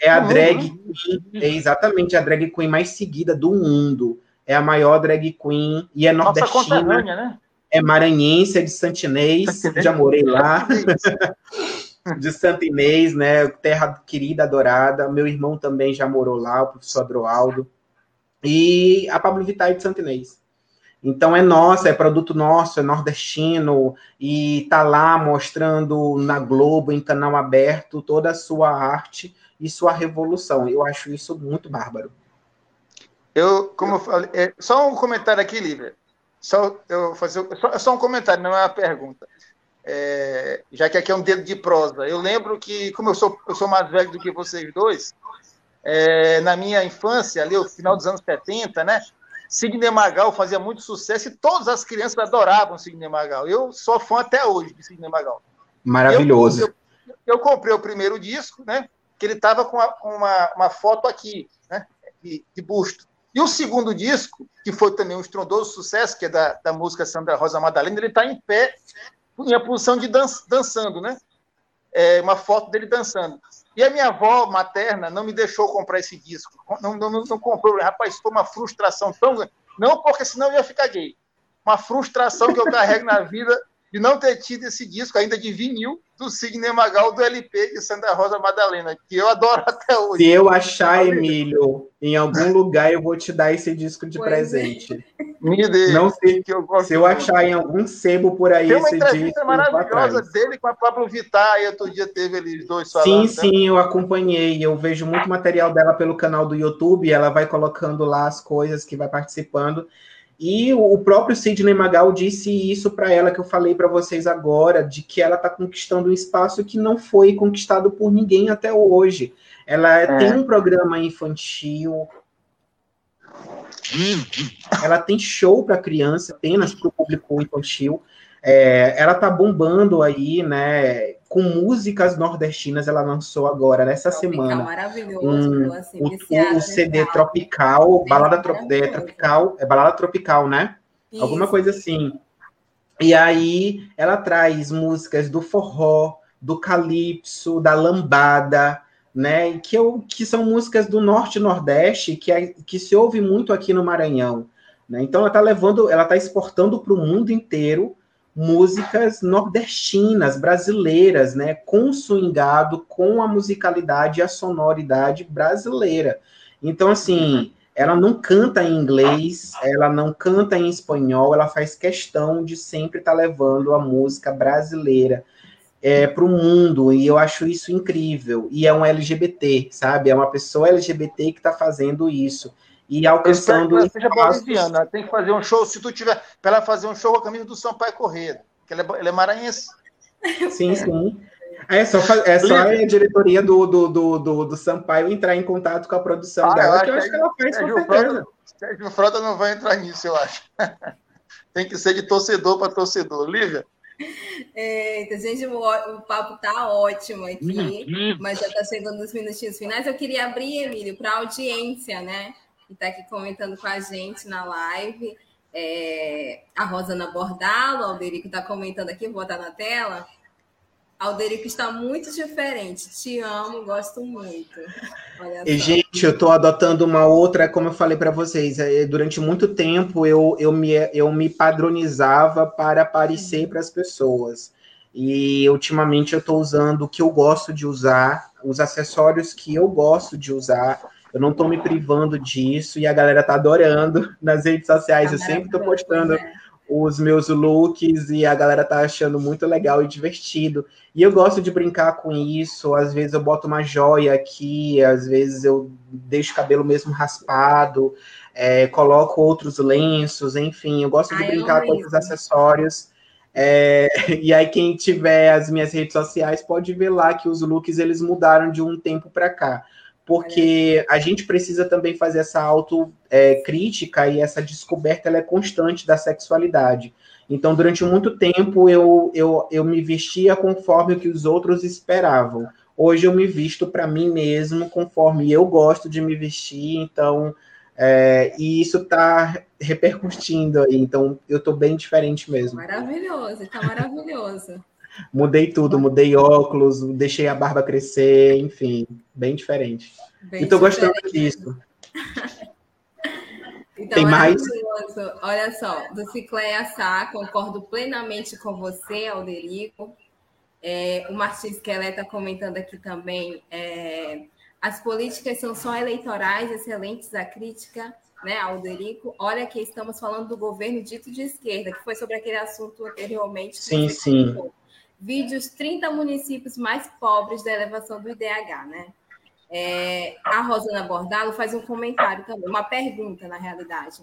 É a drag queen, é exatamente a drag queen mais seguida do mundo. É a maior drag queen e é nordestina. Nossa, né? É maranhense, é de Santinês, já morei lá. de Santa Inês, né? Terra querida, adorada. Meu irmão também já morou lá, o professor Adroaldo. E a Pablo Vittar é de Santa Inês. Então é nossa, é produto nosso, é nordestino, e tá lá mostrando na Globo, em canal aberto, toda a sua arte e sua revolução. Eu acho isso muito bárbaro. Eu, como eu falei, é, só um comentário aqui, Lívia. Só, eu fazer, só, só um comentário, não é uma pergunta. É, já que aqui é um dedo de prosa. Eu lembro que, como eu sou, eu sou mais velho do que vocês dois, é, na minha infância, ali, no final dos anos 70, né? Sidney Magal fazia muito sucesso e todas as crianças adoravam Sidney Magal. Eu sou fã até hoje de Sidney Magal. Maravilhoso. Eu, eu, eu comprei o primeiro disco, né? Que ele estava com uma, uma, uma, foto aqui, né? De, de busto. E o segundo disco, que foi também um estrondoso sucesso, que é da, da música Sandra Rosa Madalena, ele está em pé, em a posição de dan dançando, né? É uma foto dele dançando. E a minha avó materna não me deixou comprar esse disco. Não, não, não comprou. Rapaz, foi uma frustração tão grande. Não porque senão eu ia ficar gay. Uma frustração que eu carrego na vida de não ter tido esse disco ainda de vinil do Sidney Magal do LP de Santa Rosa Madalena, que eu adoro até hoje. Se eu achar, Emílio, em algum lugar, eu vou te dar esse disco de pois é. presente. É. Me dê, não sei que eu gosto se eu achar em algum sebo por aí. Tem uma entrevista maravilhosa dele com a Pablo Vittar, e outro dia teve eles dois falando. Sim, né? sim, eu acompanhei. Eu vejo muito material dela pelo canal do YouTube, ela vai colocando lá as coisas que vai participando. E o próprio Sidney Magal disse isso para ela que eu falei para vocês agora, de que ela está conquistando um espaço que não foi conquistado por ninguém até hoje. Ela é. tem um programa infantil, ela tem show para criança, apenas para o público infantil. É, ela tá bombando aí, né? Com músicas nordestinas, ela lançou agora, nessa tropical, semana. Maravilhoso, um, assim, o, o CD Tropical, balada tro é, tropical, é balada tropical, né? Isso. Alguma coisa assim. E aí ela traz músicas do forró, do calypso, da lambada, né? Que, eu, que são músicas do norte e nordeste que, é, que se ouve muito aqui no Maranhão. Né? Então ela está levando, ela está exportando para o mundo inteiro músicas nordestinas, brasileiras, né? Com swingado, com a musicalidade e a sonoridade brasileira. Então, assim, ela não canta em inglês, ela não canta em espanhol, ela faz questão de sempre estar tá levando a música brasileira é, para o mundo, e eu acho isso incrível. E é um LGBT, sabe? É uma pessoa LGBT que está fazendo isso. E alcançando. Eu seja boliviana, tem que fazer um show. Se tu tiver. Para ela fazer um show com a camisa do Sampaio Correia, que ela é, ela é maranhense. Sim, sim. É só, é só a diretoria do, do, do, do, do Sampaio entrar em contato com a produção ah, dela, eu que eu acho que ela faz com certeza. Sérgio Frota não vai entrar nisso, eu acho. Tem que ser de torcedor para torcedor. Lívia? Eita, gente, o, o papo tá ótimo aqui, mas já está chegando nos minutinhos finais. Eu queria abrir, Emílio, para a audiência, né? Que está aqui comentando com a gente na live. É, a Rosana Bordalo, o Alderico está comentando aqui, vou botar na tela. Alderico está muito diferente. Te amo, gosto muito. E, gente, eu estou adotando uma outra, como eu falei para vocês, é, durante muito tempo eu, eu, me, eu me padronizava para aparecer para as pessoas. E ultimamente eu estou usando o que eu gosto de usar, os acessórios que eu gosto de usar. Eu não estou me privando disso e a galera tá adorando nas redes sociais. Tá eu sempre estou postando. Né? os meus looks e a galera tá achando muito legal e divertido. E eu gosto de brincar com isso. Às vezes eu boto uma joia aqui, às vezes eu deixo o cabelo mesmo raspado, é, coloco outros lenços, enfim, eu gosto de Ai, brincar com esses acessórios. É, e aí quem tiver as minhas redes sociais pode ver lá que os looks eles mudaram de um tempo para cá porque a gente precisa também fazer essa autocrítica é, e essa descoberta ela é constante da sexualidade. Então, durante muito tempo, eu, eu, eu me vestia conforme o que os outros esperavam. Hoje eu me visto para mim mesmo, conforme eu gosto de me vestir, então, é, e isso está repercutindo aí, então eu estou bem diferente mesmo. Maravilhoso, está maravilhoso. Mudei tudo, mudei óculos, deixei a barba crescer, enfim, bem diferente. Bem e tô gostando disso. Então, Tem mais? Olha só, do Cicleia Sá, concordo plenamente com você, Alderico. É, o Martins Kelé está comentando aqui também. É, as políticas são só eleitorais, excelentes a crítica, né, Alderico? Olha que estamos falando do governo dito de esquerda, que foi sobre aquele assunto anteriormente. Sim, sim. Vídeos 30 municípios mais pobres da elevação do IDH, né? É, a Rosana Bordalo faz um comentário também, uma pergunta, na realidade.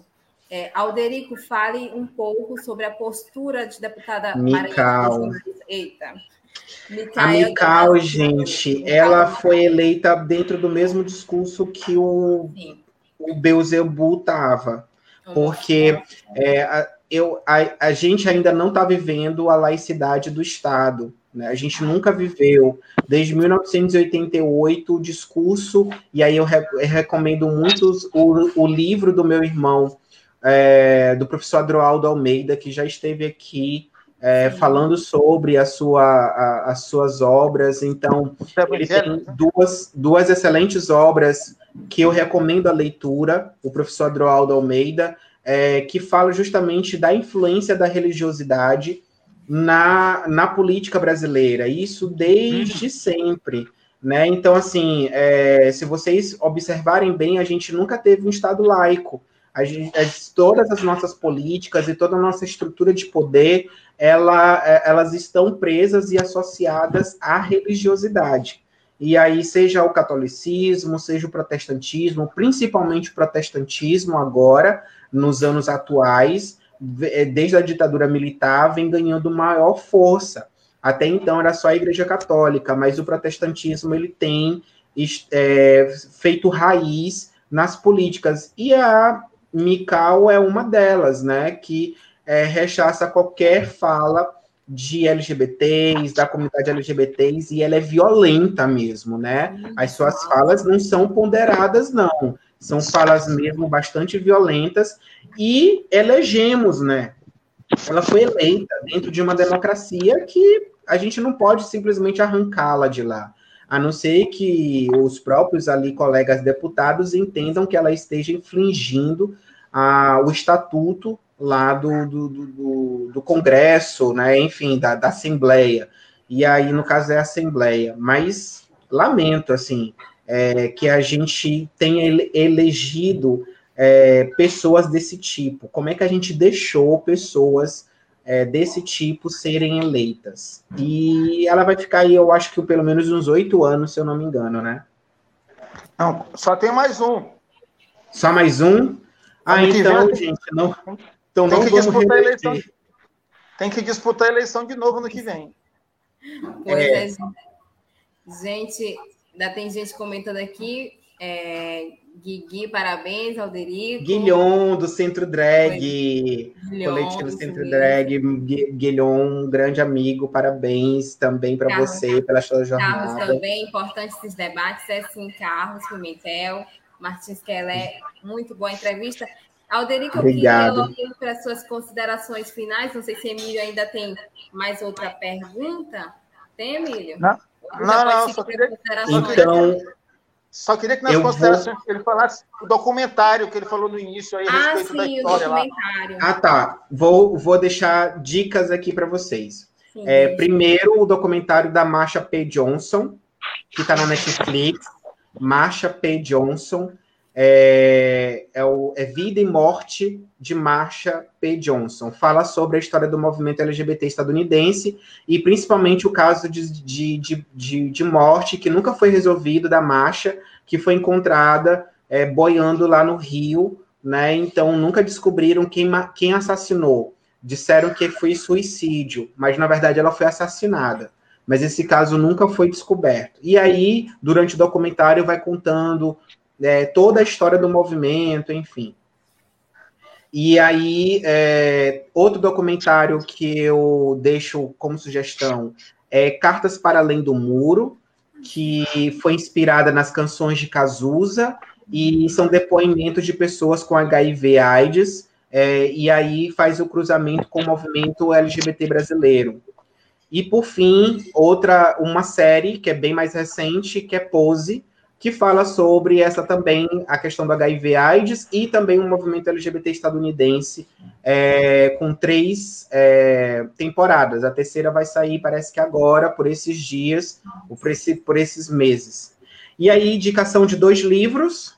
É, Alderico, fale um pouco sobre a postura de deputada Mical. Eita. a Mical, gente, ela foi eleita dentro do mesmo discurso que o, o Beuzebu estava. Porque é, a, eu, a, a gente ainda não está vivendo a laicidade do Estado. Né? A gente nunca viveu, desde 1988, o discurso, e aí eu, re, eu recomendo muito o, o, livro do meu irmão, é, do professor Adroaldo Almeida, que já esteve aqui é, falando sobre a sua, a, as suas obras. Então, ele tem duas, duas excelentes obras que eu recomendo a leitura, o professor Adroaldo Almeida, é, que fala justamente da influência da religiosidade na, na política brasileira, isso desde uhum. sempre. Né? Então, assim, é, se vocês observarem bem, a gente nunca teve um Estado laico. a gente, todas as nossas políticas e toda a nossa estrutura de poder, ela, é, elas estão presas e associadas à religiosidade. E aí, seja o catolicismo, seja o protestantismo, principalmente o protestantismo agora, nos anos atuais, é, desde a ditadura militar, vem ganhando maior força. Até então era só a Igreja Católica, mas o protestantismo ele tem é, feito raiz nas políticas. E a Mical é uma delas, né? Que é, rechaça qualquer fala de LGBTs, da comunidade LGBTs, e ela é violenta mesmo, né? As suas falas não são ponderadas, não. São falas mesmo bastante violentas, e elegemos, né? Ela foi eleita dentro de uma democracia que a gente não pode simplesmente arrancá-la de lá, a não ser que os próprios ali colegas deputados entendam que ela esteja infringindo a, o estatuto lá do, do, do, do Congresso, né? enfim, da, da Assembleia. E aí, no caso, é a Assembleia. Mas lamento, assim, é, que a gente tenha elegido é, pessoas desse tipo. Como é que a gente deixou pessoas é, desse tipo serem eleitas? E ela vai ficar aí, eu acho que pelo menos uns oito anos, se eu não me engano, né? Não, só tem mais um. Só mais um? Ah, então, gente, não, então tem não que disputar a eleição. Tem que disputar a eleição de novo no que vem. Pois é gente, ainda tem gente comentando aqui. É, Guigui, parabéns, Alderico. Guilhom, do Centro Drag, Guilhom, coletivo Centro sim. Drag. Guilhom, um grande amigo, parabéns também para você, pela sua jornada. Carlos também, importante esses debates, é sim, Carlos Pimentel, Martins Kelé, muito boa entrevista. Alderico, eu Obrigado. queria para suas considerações finais. Não sei se Emílio ainda tem mais outra pergunta. Tem, Emílio? Não, não, não só queria, então, só queria que nas considerações vou... ele falasse o documentário que ele falou no início aí a ah, respeito sim, da história lá. Ah, tá. Vou, vou deixar dicas aqui para vocês. Sim, é, primeiro, o documentário da Marsha P. Johnson, que está na Netflix. Marsha P. Johnson é, é, o, é Vida e Morte de Marsha P. Johnson. Fala sobre a história do movimento LGBT estadunidense e principalmente o caso de, de, de, de, de morte que nunca foi resolvido da Marsha, que foi encontrada é, boiando lá no Rio, né? Então nunca descobriram quem, quem assassinou. Disseram que foi suicídio, mas na verdade ela foi assassinada. Mas esse caso nunca foi descoberto. E aí, durante o documentário, vai contando é, toda a história do movimento, enfim. E aí, é, outro documentário que eu deixo como sugestão é Cartas para Além do Muro, que foi inspirada nas canções de Cazuza, e são depoimentos de pessoas com HIV AIDS, é, e aí faz o cruzamento com o movimento LGBT brasileiro. E por fim, outra, uma série que é bem mais recente, que é Pose, que fala sobre essa também, a questão do HIV AIDS e também o movimento LGBT estadunidense, é, com três é, temporadas. A terceira vai sair, parece que agora, por esses dias, ou por, esse, por esses meses. E aí, indicação de dois livros,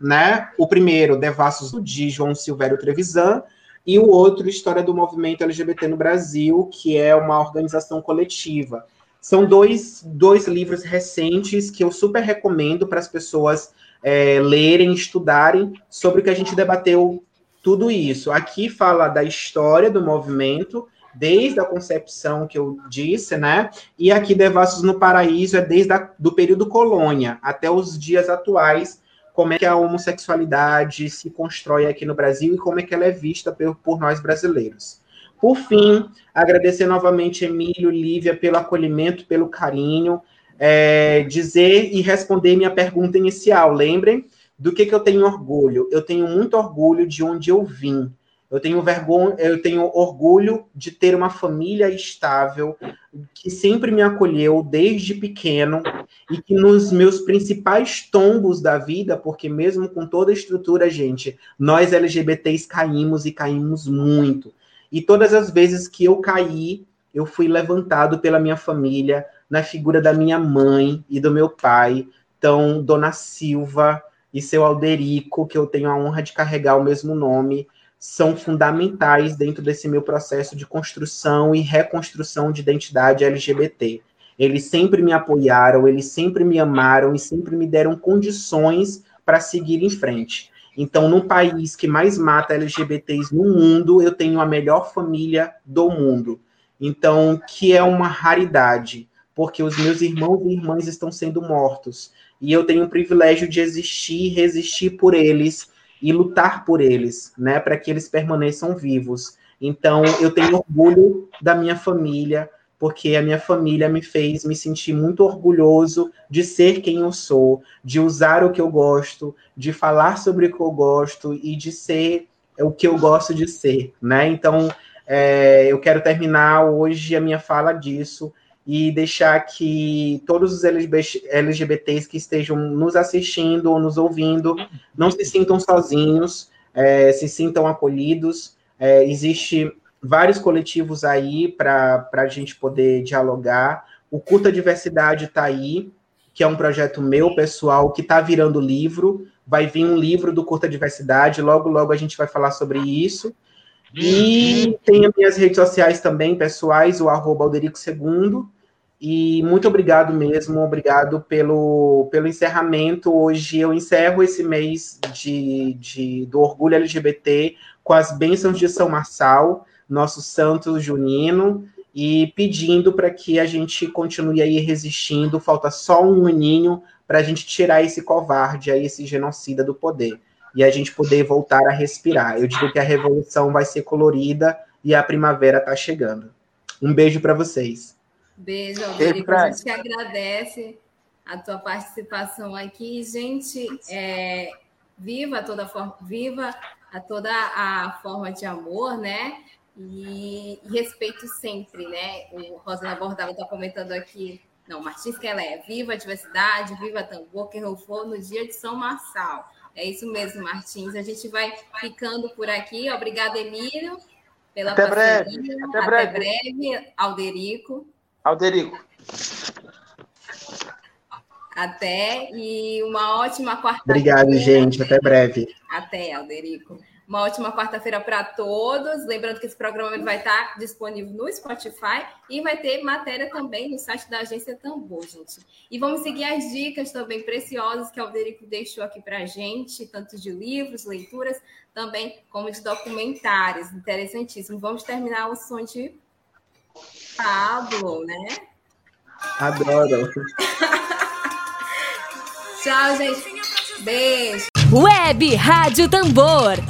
né? O primeiro, Devassos de João Silvério Trevisan, e o outro, História do Movimento LGBT no Brasil, que é uma organização coletiva são dois, dois livros recentes que eu super recomendo para as pessoas é, lerem, estudarem sobre o que a gente debateu tudo isso. Aqui fala da história do movimento, desde a concepção que eu disse, né? E aqui Devassos no Paraíso é desde a, do período colônia até os dias atuais, como é que a homossexualidade se constrói aqui no Brasil e como é que ela é vista por, por nós brasileiros. Por fim, agradecer novamente Emílio, Lívia, pelo acolhimento, pelo carinho, é, dizer e responder minha pergunta inicial. Lembrem do que, que eu tenho orgulho. Eu tenho muito orgulho de onde eu vim. Eu tenho vergonha, eu tenho orgulho de ter uma família estável que sempre me acolheu desde pequeno e que nos meus principais tombos da vida, porque mesmo com toda a estrutura, gente, nós LGBTs caímos e caímos muito. E todas as vezes que eu caí, eu fui levantado pela minha família, na figura da minha mãe e do meu pai. Então, Dona Silva, e seu Alderico, que eu tenho a honra de carregar o mesmo nome, são fundamentais dentro desse meu processo de construção e reconstrução de identidade LGBT. Eles sempre me apoiaram, eles sempre me amaram e sempre me deram condições para seguir em frente. Então, no país que mais mata LGBTs no mundo, eu tenho a melhor família do mundo. Então, que é uma raridade, porque os meus irmãos e irmãs estão sendo mortos. E eu tenho o privilégio de existir, resistir por eles e lutar por eles, né, para que eles permaneçam vivos. Então, eu tenho orgulho da minha família, porque a minha família me fez me sentir muito orgulhoso de ser quem eu sou, de usar o que eu gosto, de falar sobre o que eu gosto e de ser o que eu gosto de ser, né? Então, é, eu quero terminar hoje a minha fala disso e deixar que todos os LGBTs que estejam nos assistindo ou nos ouvindo não se sintam sozinhos, é, se sintam acolhidos. É, existe vários coletivos aí para a gente poder dialogar. O Curta Diversidade está aí, que é um projeto meu, pessoal, que está virando livro. Vai vir um livro do Curta Diversidade, logo, logo a gente vai falar sobre isso. E tem as minhas redes sociais também, pessoais, o arroba Alderico Segundo. E muito obrigado mesmo, obrigado pelo, pelo encerramento. Hoje eu encerro esse mês de, de, do Orgulho LGBT com as bênçãos de São Marçal nosso santo junino e pedindo para que a gente continue aí resistindo. Falta só um aninho para a gente tirar esse covarde aí, esse genocida do poder e a gente poder voltar a respirar. Eu digo que a revolução vai ser colorida e a primavera está chegando. Um beijo para vocês. Beijo, Alverico. A gente agradece a tua participação aqui. Gente, é, viva toda forma, viva a toda a forma de amor, né? E, e respeito sempre, né? O Rosana Bordava está comentando aqui. Não, Martins Kelé, viva a diversidade, viva tambor, que for no dia de São Marçal. É isso mesmo, Martins. A gente vai ficando por aqui. Obrigada, Emílio, pela Até parceria. Breve. Até, Até breve. breve, Alderico. Alderico. Até e uma ótima quarta-feira. Obrigado, gente. Até breve. Até, Alderico. Uma ótima quarta-feira para todos. Lembrando que esse programa vai estar disponível no Spotify e vai ter matéria também no site da agência Tambor, gente. E vamos seguir as dicas também preciosas que o Alderico deixou aqui para a gente, tanto de livros, leituras, também como de documentários. Interessantíssimo. Vamos terminar o som de Pablo, né? Adoro. Tchau, gente. Beijo. Web Rádio Tambor